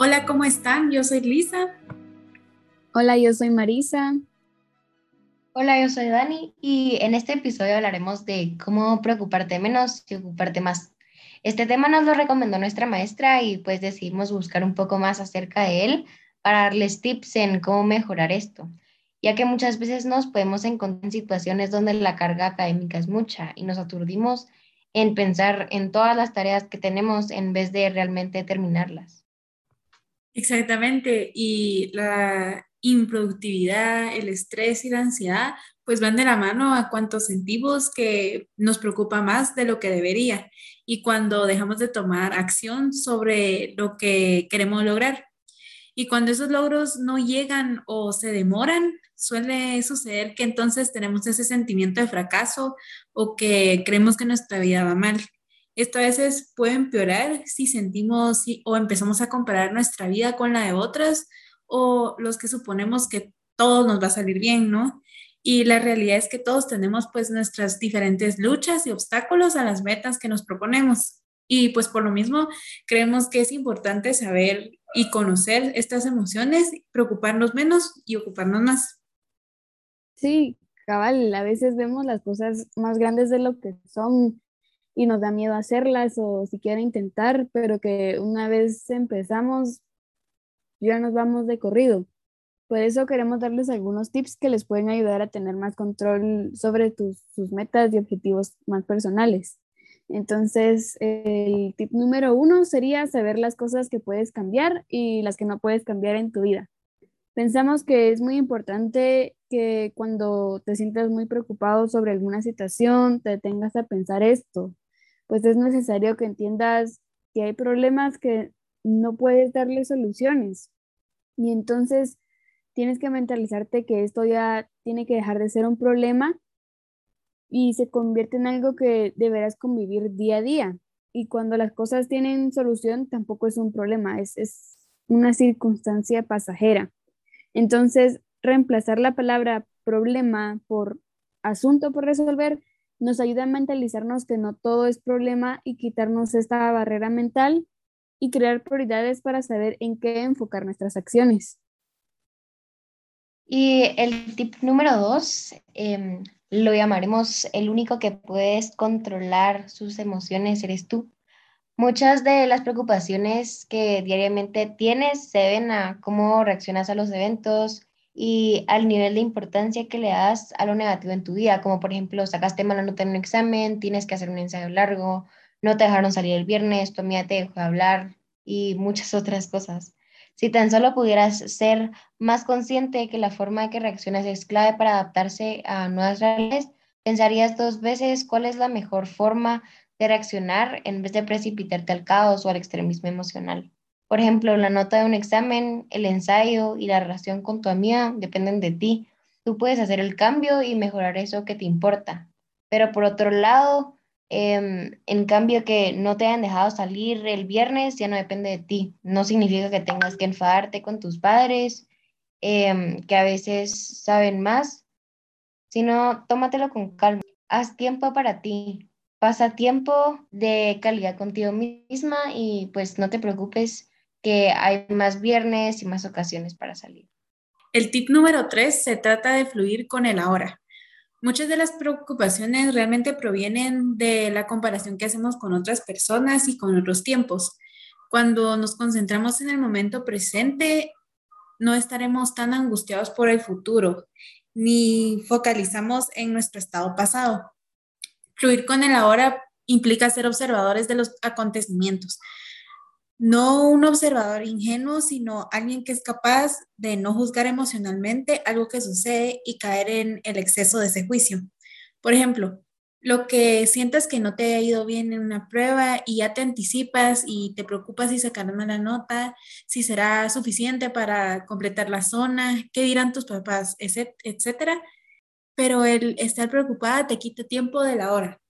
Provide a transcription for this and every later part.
Hola, ¿cómo están? Yo soy Lisa. Hola, yo soy Marisa. Hola, yo soy Dani y en este episodio hablaremos de cómo preocuparte menos y ocuparte más. Este tema nos lo recomendó nuestra maestra y pues decidimos buscar un poco más acerca de él para darles tips en cómo mejorar esto, ya que muchas veces nos podemos encontrar en situaciones donde la carga académica es mucha y nos aturdimos en pensar en todas las tareas que tenemos en vez de realmente terminarlas. Exactamente, y la improductividad, el estrés y la ansiedad, pues van de la mano a cuanto sentimos que nos preocupa más de lo que debería y cuando dejamos de tomar acción sobre lo que queremos lograr. Y cuando esos logros no llegan o se demoran, suele suceder que entonces tenemos ese sentimiento de fracaso o que creemos que nuestra vida va mal. Esto a veces puede empeorar si sentimos o empezamos a comparar nuestra vida con la de otras o los que suponemos que todo nos va a salir bien, ¿no? Y la realidad es que todos tenemos pues nuestras diferentes luchas y obstáculos a las metas que nos proponemos. Y pues por lo mismo creemos que es importante saber y conocer estas emociones, preocuparnos menos y ocuparnos más. Sí, cabal, a veces vemos las cosas más grandes de lo que son y nos da miedo hacerlas o siquiera intentar, pero que una vez empezamos, ya nos vamos de corrido. Por eso queremos darles algunos tips que les pueden ayudar a tener más control sobre tus, sus metas y objetivos más personales. Entonces, el tip número uno sería saber las cosas que puedes cambiar y las que no puedes cambiar en tu vida. Pensamos que es muy importante que cuando te sientas muy preocupado sobre alguna situación, te tengas a pensar esto pues es necesario que entiendas que hay problemas que no puedes darle soluciones. Y entonces tienes que mentalizarte que esto ya tiene que dejar de ser un problema y se convierte en algo que deberás convivir día a día. Y cuando las cosas tienen solución, tampoco es un problema, es, es una circunstancia pasajera. Entonces, reemplazar la palabra problema por asunto por resolver nos ayuda a mentalizarnos que no todo es problema y quitarnos esta barrera mental y crear prioridades para saber en qué enfocar nuestras acciones. Y el tip número dos, em, lo llamaremos el único que puedes controlar sus emociones eres tú. Muchas de las preocupaciones que diariamente tienes se deben a cómo reaccionas a los eventos, y al nivel de importancia que le das a lo negativo en tu vida, como por ejemplo, sacaste mala nota en un examen, tienes que hacer un ensayo largo, no te dejaron salir el viernes, tu amiga te dejó de hablar y muchas otras cosas. Si tan solo pudieras ser más consciente de que la forma de que reaccionas es clave para adaptarse a nuevas realidades, pensarías dos veces cuál es la mejor forma de reaccionar en vez de precipitarte al caos o al extremismo emocional. Por ejemplo, la nota de un examen, el ensayo y la relación con tu amiga dependen de ti. Tú puedes hacer el cambio y mejorar eso que te importa. Pero por otro lado, em, en cambio que no te hayan dejado salir el viernes ya no depende de ti. No significa que tengas que enfadarte con tus padres, em, que a veces saben más, sino tómatelo con calma. Haz tiempo para ti. Pasa tiempo de calidad contigo misma y pues no te preocupes que hay más viernes y más ocasiones para salir. El tip número tres se trata de fluir con el ahora. Muchas de las preocupaciones realmente provienen de la comparación que hacemos con otras personas y con otros tiempos. Cuando nos concentramos en el momento presente, no estaremos tan angustiados por el futuro, ni focalizamos en nuestro estado pasado. Fluir con el ahora implica ser observadores de los acontecimientos, no un observador ingenuo, sino alguien que es capaz de no juzgar emocionalmente algo que sucede y caer en el exceso de ese juicio. Por ejemplo, lo que sientas que no te ha ido bien en una prueba y ya te anticipas y te preocupas si sacaron la nota, si será suficiente para completar la zona, qué dirán tus papás, etcétera. Pero el estar preocupada te quita tiempo de la hora.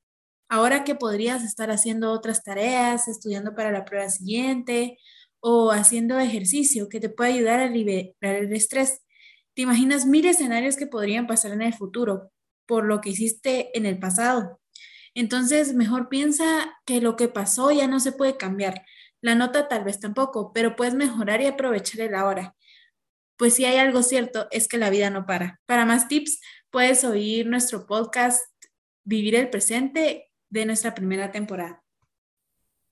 Ahora que podrías estar haciendo otras tareas, estudiando para la prueba siguiente o haciendo ejercicio que te puede ayudar a liberar el estrés. Te imaginas mil escenarios que podrían pasar en el futuro por lo que hiciste en el pasado. Entonces, mejor piensa que lo que pasó ya no se puede cambiar. La nota tal vez tampoco, pero puedes mejorar y aprovechar el ahora. Pues si hay algo cierto, es que la vida no para. Para más tips, puedes oír nuestro podcast Vivir el Presente de nuestra primera temporada.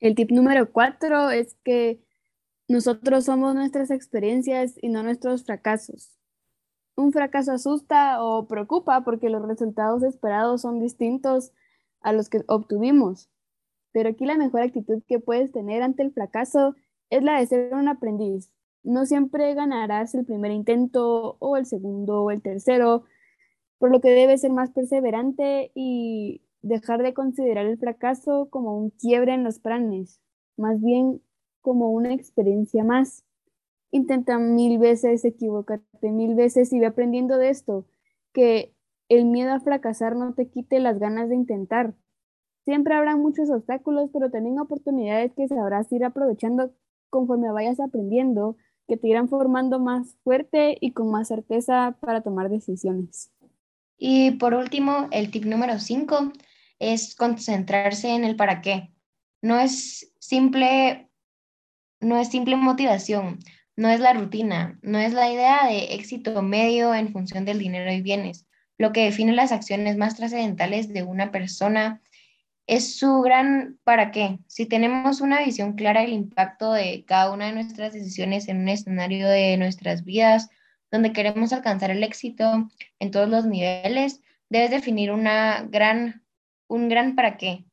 El tip número cuatro es que nosotros somos nuestras experiencias y no nuestros fracasos. Un fracaso asusta o preocupa porque los resultados esperados son distintos a los que obtuvimos. Pero aquí la mejor actitud que puedes tener ante el fracaso es la de ser un aprendiz. No siempre ganarás el primer intento o el segundo o el tercero, por lo que debes ser más perseverante y dejar de considerar el fracaso como un quiebre en los planes, más bien como una experiencia más. Intenta mil veces, equivócate mil veces y ve aprendiendo de esto, que el miedo a fracasar no te quite las ganas de intentar. Siempre habrá muchos obstáculos, pero también oportunidades que sabrás ir aprovechando conforme vayas aprendiendo, que te irán formando más fuerte y con más certeza para tomar decisiones. Y por último, el tip número 5 es concentrarse en el para qué. No es simple, no es simple motivación, no es la rutina, no es la idea de éxito medio en función del dinero y bienes. Lo que define las acciones más trascendentales de una persona es su gran para qué. Si tenemos una visión clara del impacto de cada una de nuestras decisiones en un escenario de nuestras vidas, donde queremos alcanzar el éxito en todos los niveles, debes definir una gran un gran para qué.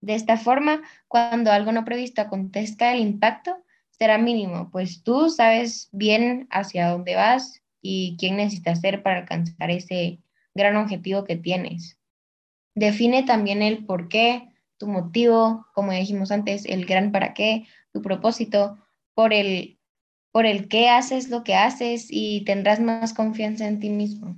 De esta forma, cuando algo no previsto acontezca, el impacto será mínimo, pues tú sabes bien hacia dónde vas y quién necesitas ser para alcanzar ese gran objetivo que tienes. Define también el por qué, tu motivo, como dijimos antes, el gran para qué, tu propósito, por el, por el qué haces lo que haces y tendrás más confianza en ti mismo.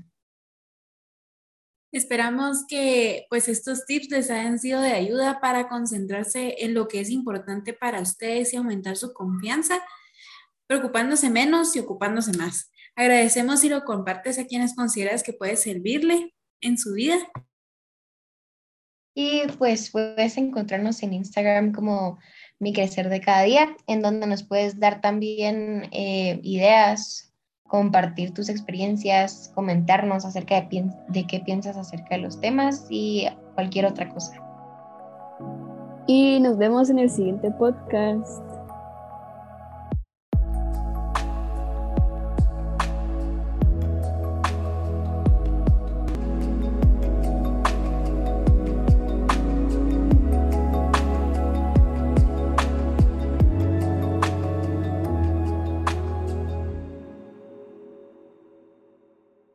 Esperamos que pues estos tips les hayan sido de ayuda para concentrarse en lo que es importante para ustedes y aumentar su confianza, preocupándose menos y ocupándose más. Agradecemos si lo compartes a quienes consideras que puede servirle en su vida. Y pues puedes encontrarnos en Instagram como Mi Crecer de Cada Día, en donde nos puedes dar también eh, ideas, compartir tus experiencias, comentarnos acerca de, qué piensas acerca de los temas y cualquier otra cosa. Y nos vemos en el siguiente podcast.